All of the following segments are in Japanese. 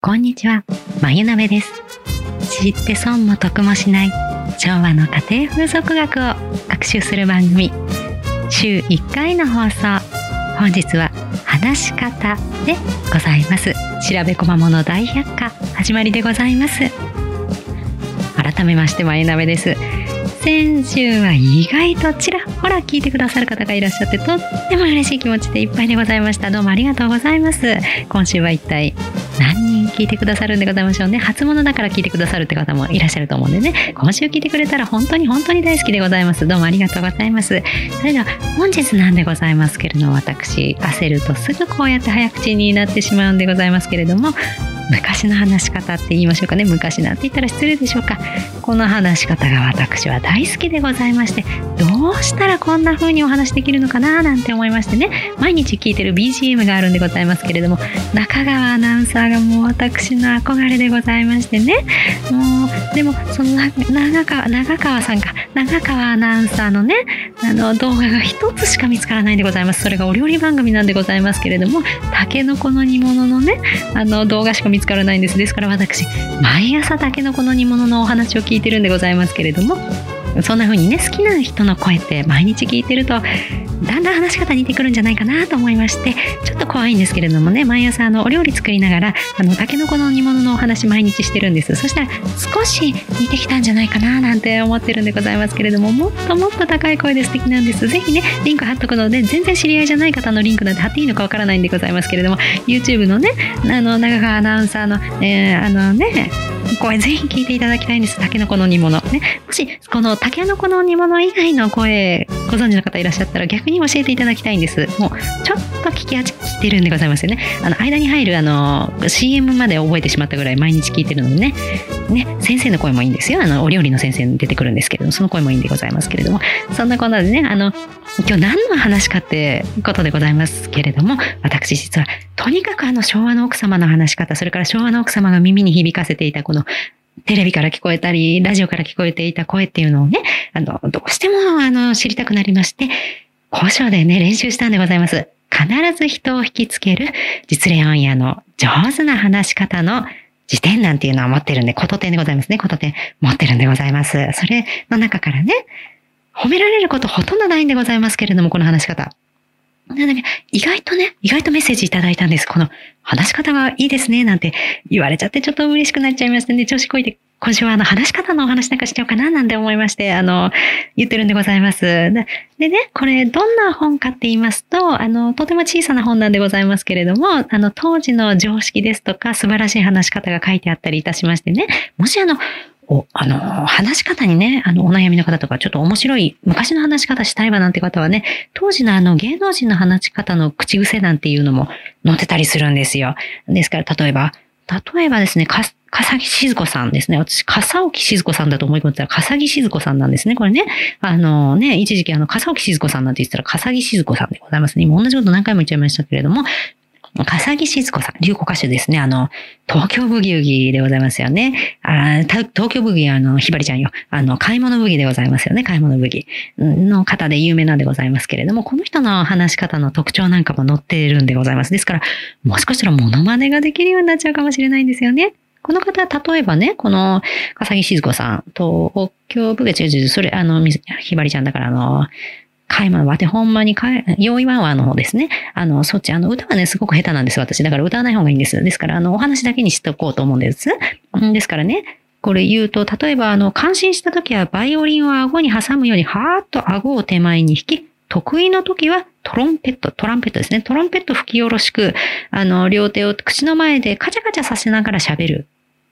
こんにちは、まゆなべです。知って損も得もしない。昭和の家庭風俗学を学習する番組。週1回の放送。本日は話し方でございます。調べこまもの大百科。始まりでございます。改めましてまゆなべです。先週は意外とちらほら聞いてくださる方がいらっしゃってとっても嬉しい気持ちでいっぱいでございました。どうもありがとうございます。今週は一体何人聞いてくださるんでございましょうね。初物だから聞いてくださるって方もいらっしゃると思うんでね。今週聞いてくれたら本当に本当に大好きでございます。どうもありがとうございます。それでは本日なんでございますけれども私焦るとすぐこうやって早口になってしまうんでございますけれども昔の話し方って言いましょうかね。昔なんて言ったら失礼でしょうか。この話し方が私は大好きでございましてどううしたらこんな風にお話できるのかななんて思いましてね。毎日聞いてる BGM があるんでございますけれども中川アナウンサーがもう私の憧れでございましてね。もうでもその長川長川さんか。長川アナウンサーのねあの動画が一つしか見つからないんでございます。それがお料理番組なんでございますけれどもたけのこの煮物のねあの動画しか見つからないんです。ですから私毎朝たけのこの煮物のお話を聞いてるんでございますけれどもそんな風にね好きな人の声って毎日聞いてるとだんだん話し方似てくるんじゃないかなと思いましてちょっと怖いんですけれどもね毎朝あのお料理作りながらあのたけのこの煮物のお話毎日してるんです。そしたら少し似てきたんじゃないかななんて思ってるんでございますけれどももっともっと高い声で素敵なんです。ぜひねリンク貼っとくので全然知り合いじゃない方のリンクなんて貼っていいのかわからないんでございますけれども YouTube のねあの長川アナウンサーの、えー、あのね声ぜひ聞いていただきたいんです。タケノコの煮物。ね。もし、このタケノコの煮物以外の声、ご存知の方いらっしゃったら逆に教えていただきたいんです。もう、ちょっと聞き飽きてるんでございますよね。あの、間に入るあの、CM まで覚えてしまったぐらい毎日聞いてるのでね。ね、先生の声もいいんですよ。あの、お料理の先生に出てくるんですけれども、その声もいいんでございますけれども、そんなこんなでね、あの、今日何の話かってことでございますけれども、私実は、とにかくあの昭和の奥様の話し方、それから昭和の奥様が耳に響かせていたこのテレビから聞こえたり、ラジオから聞こえていた声っていうのをね、あの、どうしてもあの知りたくなりまして、交渉でね、練習したんでございます。必ず人を引きつける実例オンエアの上手な話し方の辞典なんていうのは持ってるんで、こと点でございますね。こと点持ってるんでございます。それの中からね、褒められることほとんどないんでございますけれども、この話し方。なので、意外とね、意外とメッセージいただいたんです。この話し方がいいですね、なんて言われちゃってちょっと嬉しくなっちゃいましたね。調子こいて、今週はあの話し方のお話なんかしちゃおうかな、なんて思いまして、あの、言ってるんでございます。でね、これどんな本かって言いますと、あの、とても小さな本なんでございますけれども、あの、当時の常識ですとか素晴らしい話し方が書いてあったりいたしましてね、もしあの、お、あの、話し方にね、あの、お悩みの方とか、ちょっと面白い、昔の話し方したいわなんて方はね、当時のあの、芸能人の話し方の口癖なんていうのも載ってたりするんですよ。ですから、例えば、例えばですね、か、笠木静子さんですね。私、笠置静子さんだと思い込んでたら、笠木静子さんなんですね。これね。あのね、一時期あの、笠置静子さんなんて言ったら、笠木静子さんでございますね。今同じこと何回も言っちゃいましたけれども、笠木静子さん、流行歌手ですね。あの、東京ブギウギでございますよね。あ東京ブギあの、ひばりちゃんよ。あの、買い物ブギでございますよね。買い物ブギの方で有名なんでございますけれども、この人の話し方の特徴なんかも載っているんでございます。ですから、もしかしたらモノマネができるようになっちゃうかもしれないんですよね。この方、例えばね、この、笠木静子さん、東京ブギ、違う違う、それ、あの、ひばりちゃんだから、あの、買い物はてほんまに買え、用意ワンワンの方ですね。あの、そっち、あの、歌はね、すごく下手なんです、私。だから歌わない方がいいんです。ですから、あの、お話だけにしておこうと思うんです。ですからね、これ言うと、例えば、あの、感心した時は、バイオリンを顎に挟むように、はーっと顎を手前に引き、得意の時は、トロンペット、トランペットですね。トロンペット吹き下ろしく、あの、両手を口の前でカチャカチャさせながら喋る。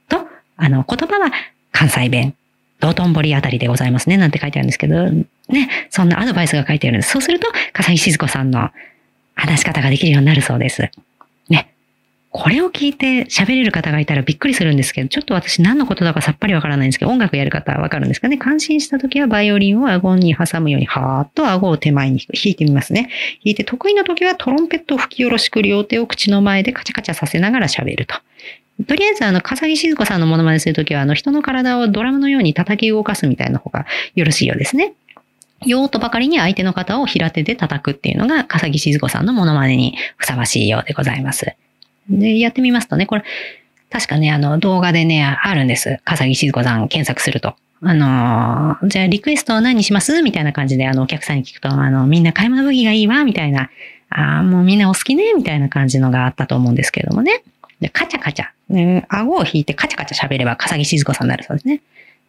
と、あの、言葉は関西弁。道頓堀あたりでございますね、なんて書いてあるんですけど、ね、そんなアドバイスが書いてあるんです。そうすると、笠井静子さんの話し方ができるようになるそうです。ね。これを聞いて喋れる方がいたらびっくりするんですけど、ちょっと私何のことだかさっぱりわからないんですけど、音楽やる方はわかるんですかね。感心した時はバイオリンを顎に挟むように、はーっと顎を手前に弾いてみますね。弾いて得意な時はトロンペットを吹き下ろしく両手を口の前でカチャカチャさせながら喋ると。とりあえず、あの、笠木静子さんのものまねするときは、あの、人の体をドラムのように叩き動かすみたいな方がよろしいようですね。用途ばかりに相手の方を平手で叩くっていうのが、笠木静子さんのものまねにふさわしいようでございます。で、やってみますとね、これ、確かね、あの、動画でね、あるんです。笠木静子さん検索すると。あのー、じゃあリクエスト何にしますみたいな感じで、あの、お客さんに聞くと、あの、みんな買い物武器がいいわみたいな、ああ、もうみんなお好きねみたいな感じのがあったと思うんですけれどもね。で、カチャカチャ。うん、顎を引いてカチャカチャ喋れば、笠木静子さんになるそうですね。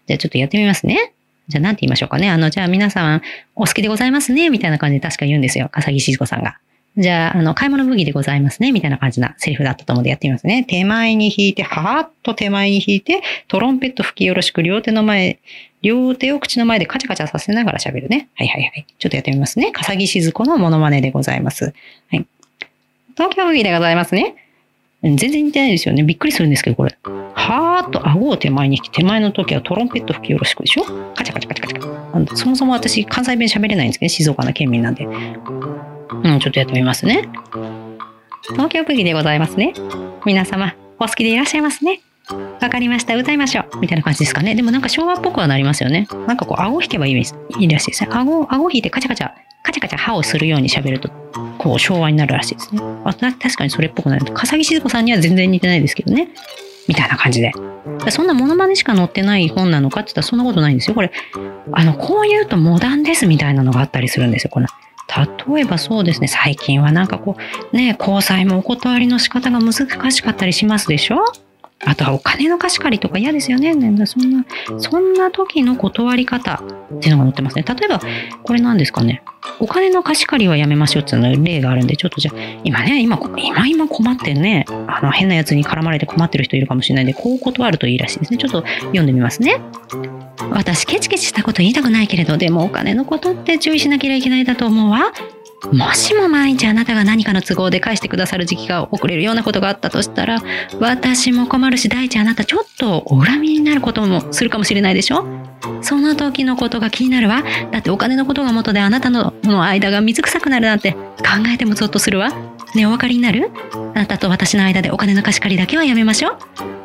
じゃあちょっとやってみますね。じゃあ何て言いましょうかね。あの、じゃあ皆さんお好きでございますね。みたいな感じで確か言うんですよ。笠木静子さんが。じゃあ、あの、買い物武器でございますね。みたいな感じなセリフだったと思うんでやってみますね。手前に引いて、はーっと手前に引いて、トロンペット吹きよろしく、両手の前、両手を口の前でカチャカチャさせながら喋るね。はいはいはい。ちょっとやってみますね。笠木静子のモノマネでございます。はい。東京武器でございますね。全然似てないですよね。びっくりするんですけど、これ。はーっと顎を手前に引き、手前の時はトロンペット吹きよろしくでしょ？カチャカチャカチャカチャ。そもそも私、関西弁喋れないんですけど、静岡の県民なんで。うん、ちょっとやってみますね。東京武器でございますね。皆様、お好きでいらっしゃいますね。わかりました。歌いましょう。みたいな感じですかね。でもなんか昭和っぽくはなりますよね。なんかこう、顎引けばいいいいらしいですね。顎、顎引いてカチャカチャ、カチャカチャ歯をするように喋ると、こう、昭和になるらしいですね。あ確かにそれっぽくなる。笠木静子さんには全然似てないですけどね。みたいな感じで。そんなモノマネしか載ってない本なのかって言ったらそんなことないんですよ。これ、あの、こう言うとモダンですみたいなのがあったりするんですよ。この例えばそうですね、最近はなんかこう、ね、交際もお断りの仕方が難しかったりしますでしょ？あとはお金の貸し借りとか嫌ですよね。そんな、そんな時の断り方っていうのが載ってますね。例えば、これ何ですかね。お金の貸し借りはやめましょうっていう例があるんで、ちょっとじゃあ、今ね、今、今今困ってね、あの、変なやつに絡まれて困ってる人いるかもしれないんで、こう断るといいらしいですね。ちょっと読んでみますね。私、ケチケチしたこと言いたくないけれど、でもお金のことって注意しなければいけないだと思うわ。もしも毎日あなたが何かの都合で返してくださる時期が遅れるようなことがあったとしたら、私も困るし、第一あなたちょっとお恨みになることもするかもしれないでしょ？その時のことが気になるわ。だってお金のことが元であなたのの間が水臭くなるなんて考えてもゾッとするわ。ねお分かりになる？あなたと私の間でお金の貸し借りだけはやめましょう。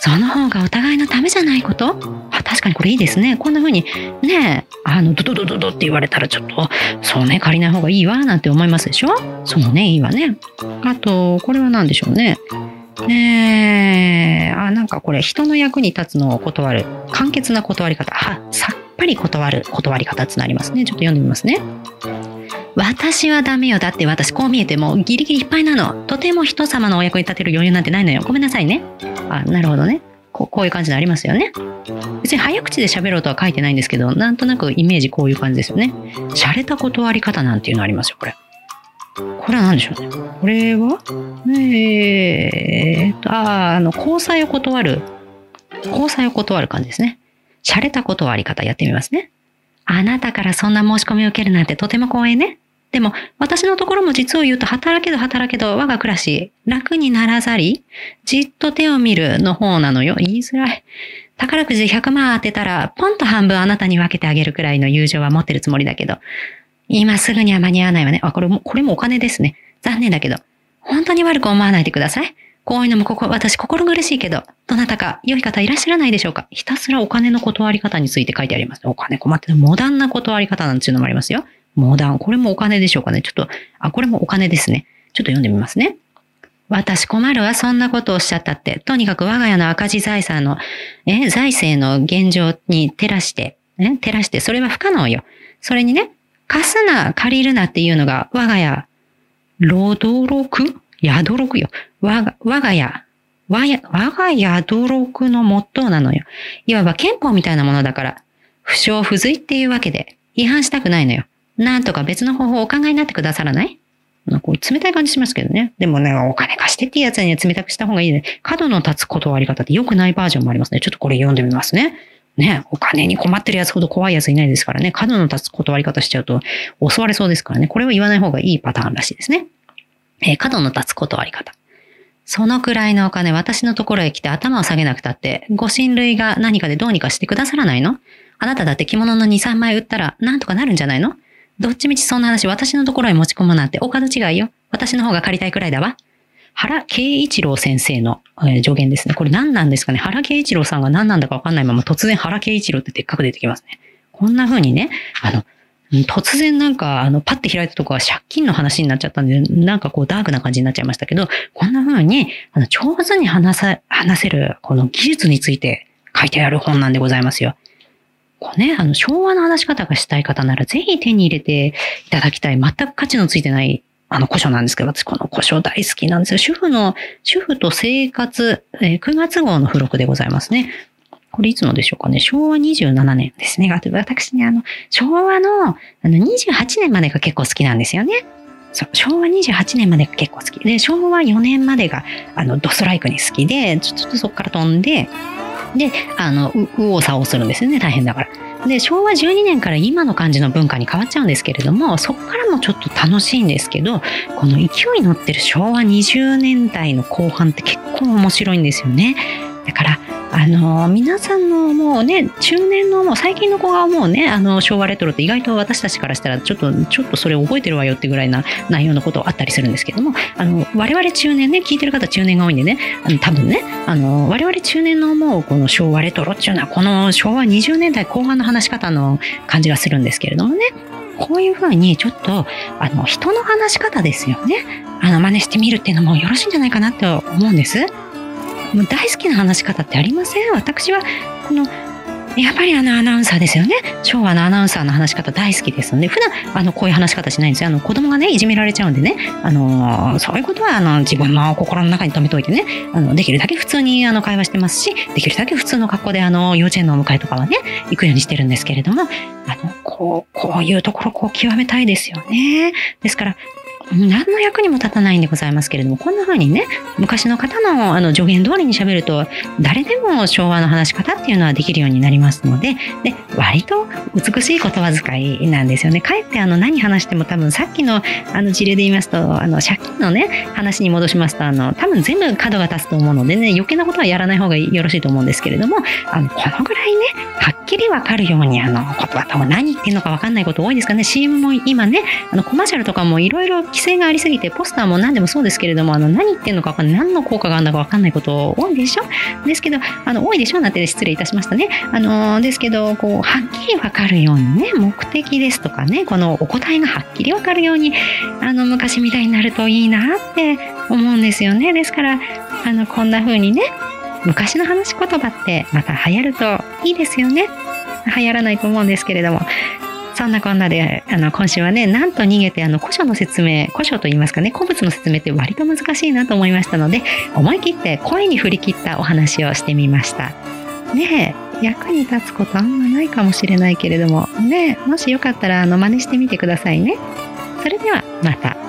その方がお互いのためじゃないこと？あ確かにこれいいですね。こんな風にね、あの、ドドドドドって言われたらちょっと、そうね、借りない方がいいわ、なんて思いますでしょ？そうね、いいわね。あと、これは何でしょうね。え、あ、なんかこれ、人の役に立つのを断る。簡潔な断り方。は、さっぱり断る断り方ってなりますね。ちょっと読んでみますね。私はダメよ。だって私こう見えてもギリギリいっぱいなの。とても人様のお役に立てる余裕なんてないのよ。ごめんなさいね。あ、なるほどね。こうこういう感じでありますよね。別に早口で喋ろうとは書いてないんですけど、なんとなくイメージこういう感じですよね。洒落た断り方なんていうのありますよ、これ。これは何でしょうね。これは？えーと、ああ、の、交際を断る。交際を断る感じですね。洒落た断り方やってみますね。あなたからそんな申し込みを受けるなんてとても光栄ね。でも、私のところも実を言うと、働けど働けど、我が暮らし、楽にならざり、じっと手を見るの方なのよ。言いづらい。宝くじ100万当てたら、ポンと半分あなたに分けてあげるくらいの友情は持ってるつもりだけど、今すぐには間に合わないわね。あ、これも、これもお金ですね。残念だけど、本当に悪く思わないでください。こういうのもここ、私心苦しいけど、どなたか良い方いらっしゃらないでしょうかひたすらお金の断り方について書いてあります。お金困ってる。モダンな断り方なんていうのもありますよ。モダン。これもお金でしょうかね。ちょっと、あ、これもお金ですね。ちょっと読んでみますね。私困るわ、そんなことをおっしゃったって。とにかく我が家の赤字財産の、え、財政の現状に照らして、え、照らして、それは不可能よ。それにね、貸すな、借りるなっていうのが、我が家、労働録？宿録よ。我が、我が家、我が家、我が宿録のモットーなのよ。いわば憲法みたいなものだから、不詳不随っていうわけで、違反したくないのよ。なんとか別の方法をお考えになってくださらない？こう冷たい感じしますけどね。でもね、お金貸してっていうやつには冷たくした方がいいね。角の立つ断り方って良くないバージョンもありますね。ちょっとこれ読んでみますね。ね、お金に困ってるやつほど怖いやついないですからね。角の立つ断り方しちゃうと襲われそうですからね。これを言わない方がいいパターンらしいですね。えー、角の立つ断り方。そのくらいのお金、私のところへ来て頭を下げなくたって、ご親類が何かでどうにかしてくださらないの？あなただって着物の2、3枚売ったらなんとかなるんじゃないの？どっちみちそんな話私のところへ持ち込むなんてお門違いよ。私の方が借りたいくらいだわ。原慶一郎先生の、えー、助言ですね。これ何なんですかね原慶一郎さんが何なんだかわかんないまま突然原慶一郎ってでっかく出てきますね。こんな風にね、あの、突然なんか、あの、パッて開いたとこは借金の話になっちゃったんで、なんかこうダークな感じになっちゃいましたけど、こんな風に、あの、上手に話さ、話せる、この技術について書いてある本なんでございますよ。こうね、あの、昭和の話し方がしたい方なら、ぜひ手に入れていただきたい。全く価値のついてないあの古書なんですけど、私この古書大好きなんですよ。主婦の、主婦と生活、えー、9月号の付録でございますね。これいつのでしょうかね。昭和27年ですね。私ね、あの、昭和のあの28年までが結構好きなんですよね。そう昭和28年までが結構好きで、昭和4年までが、あの、ドストライクに好きで、ちょっとそこから飛んで、で、あの、右往左往するんですよね。大変だから。で、昭和12年から今の感じの文化に変わっちゃうんですけれども、そこからもちょっと楽しいんですけど、この勢いに乗ってる昭和20年代の後半って結構面白いんですよね。だから、あの皆さんのもうね中年のもう最近の子がもうねあの昭和レトロって意外と私たちからしたらちょっとちょっとそれ覚えてるわよってぐらいな内容のことあったりするんですけどもあの我々中年ね聞いてる方中年が多いんでねあの多分ねあの我々中年の思うこの昭和レトロっていうのはこの昭和20年代後半の話し方の感じがするんですけれどもねこういうふうにちょっとあの人の話し方ですよねあの真似してみるっていうのもよろしいんじゃないかなと思うんです。もう大好きな話し方ってありません？私はこのやっぱりあのアナウンサーですよね。昭和のアナウンサーの話し方大好きですので、普段あのこういう話し方しないんですよ。あの子供がね、いじめられちゃうんでね、あのそういうことはあの自分の心の中に留めておいてね、あのできるだけ普通にあの会話してますし、できるだけ普通の格好であの幼稚園のお迎えとかはね、行くようにしてるんですけれども、あのこう、こういうところこう極めたいですよね。ですから、何の役にも立たないんでございますけれども、こんな風にね、昔の方のあの助言通りに喋ると、誰でも昭和の話し方っていうのはできるようになりますので、で、割と美しい言葉遣いなんですよね。かえってあの何話しても多分さっきのあの事例で言いますと、あの借金のね、話に戻しますと、あの、多分全部角が立つと思うのでね、余計なことはやらない方がよろしいと思うんですけれども、あの、このぐらいね、はっきりわかるように、あの、言葉多分何言ってんのかわかんないこと多いですかね。CM も今ね、あの、コマーシャルとかもいろいろ規制がありすぎて、ポスターも何でもそうですけれども、あの、何言ってんのか分かんない、何の効果があるのか分かんないこと多いでしょ？ですけど、あの、多いでしょ？なんて失礼いたしましたね。あの、ですけど、こう、はっきり分かるようにね、目的ですとかね、このお答えがはっきり分かるように、あの、昔みたいになるといいなって思うんですよね。ですから、あの、こんな風にね、昔の話し言葉ってまた流行るといいですよね。流行らないと思うんですけれども、そんなこんなで、あの、今週はね、なんと逃げて、あの、古書の説明、古書と言いますかね、古物の説明って割と難しいなと思いましたので、思い切って声に振り切ったお話をしてみました。ねえ、役に立つことあんまないかもしれないけれども、ねえもしよかったら、あの、真似してみてくださいね。それでは、また。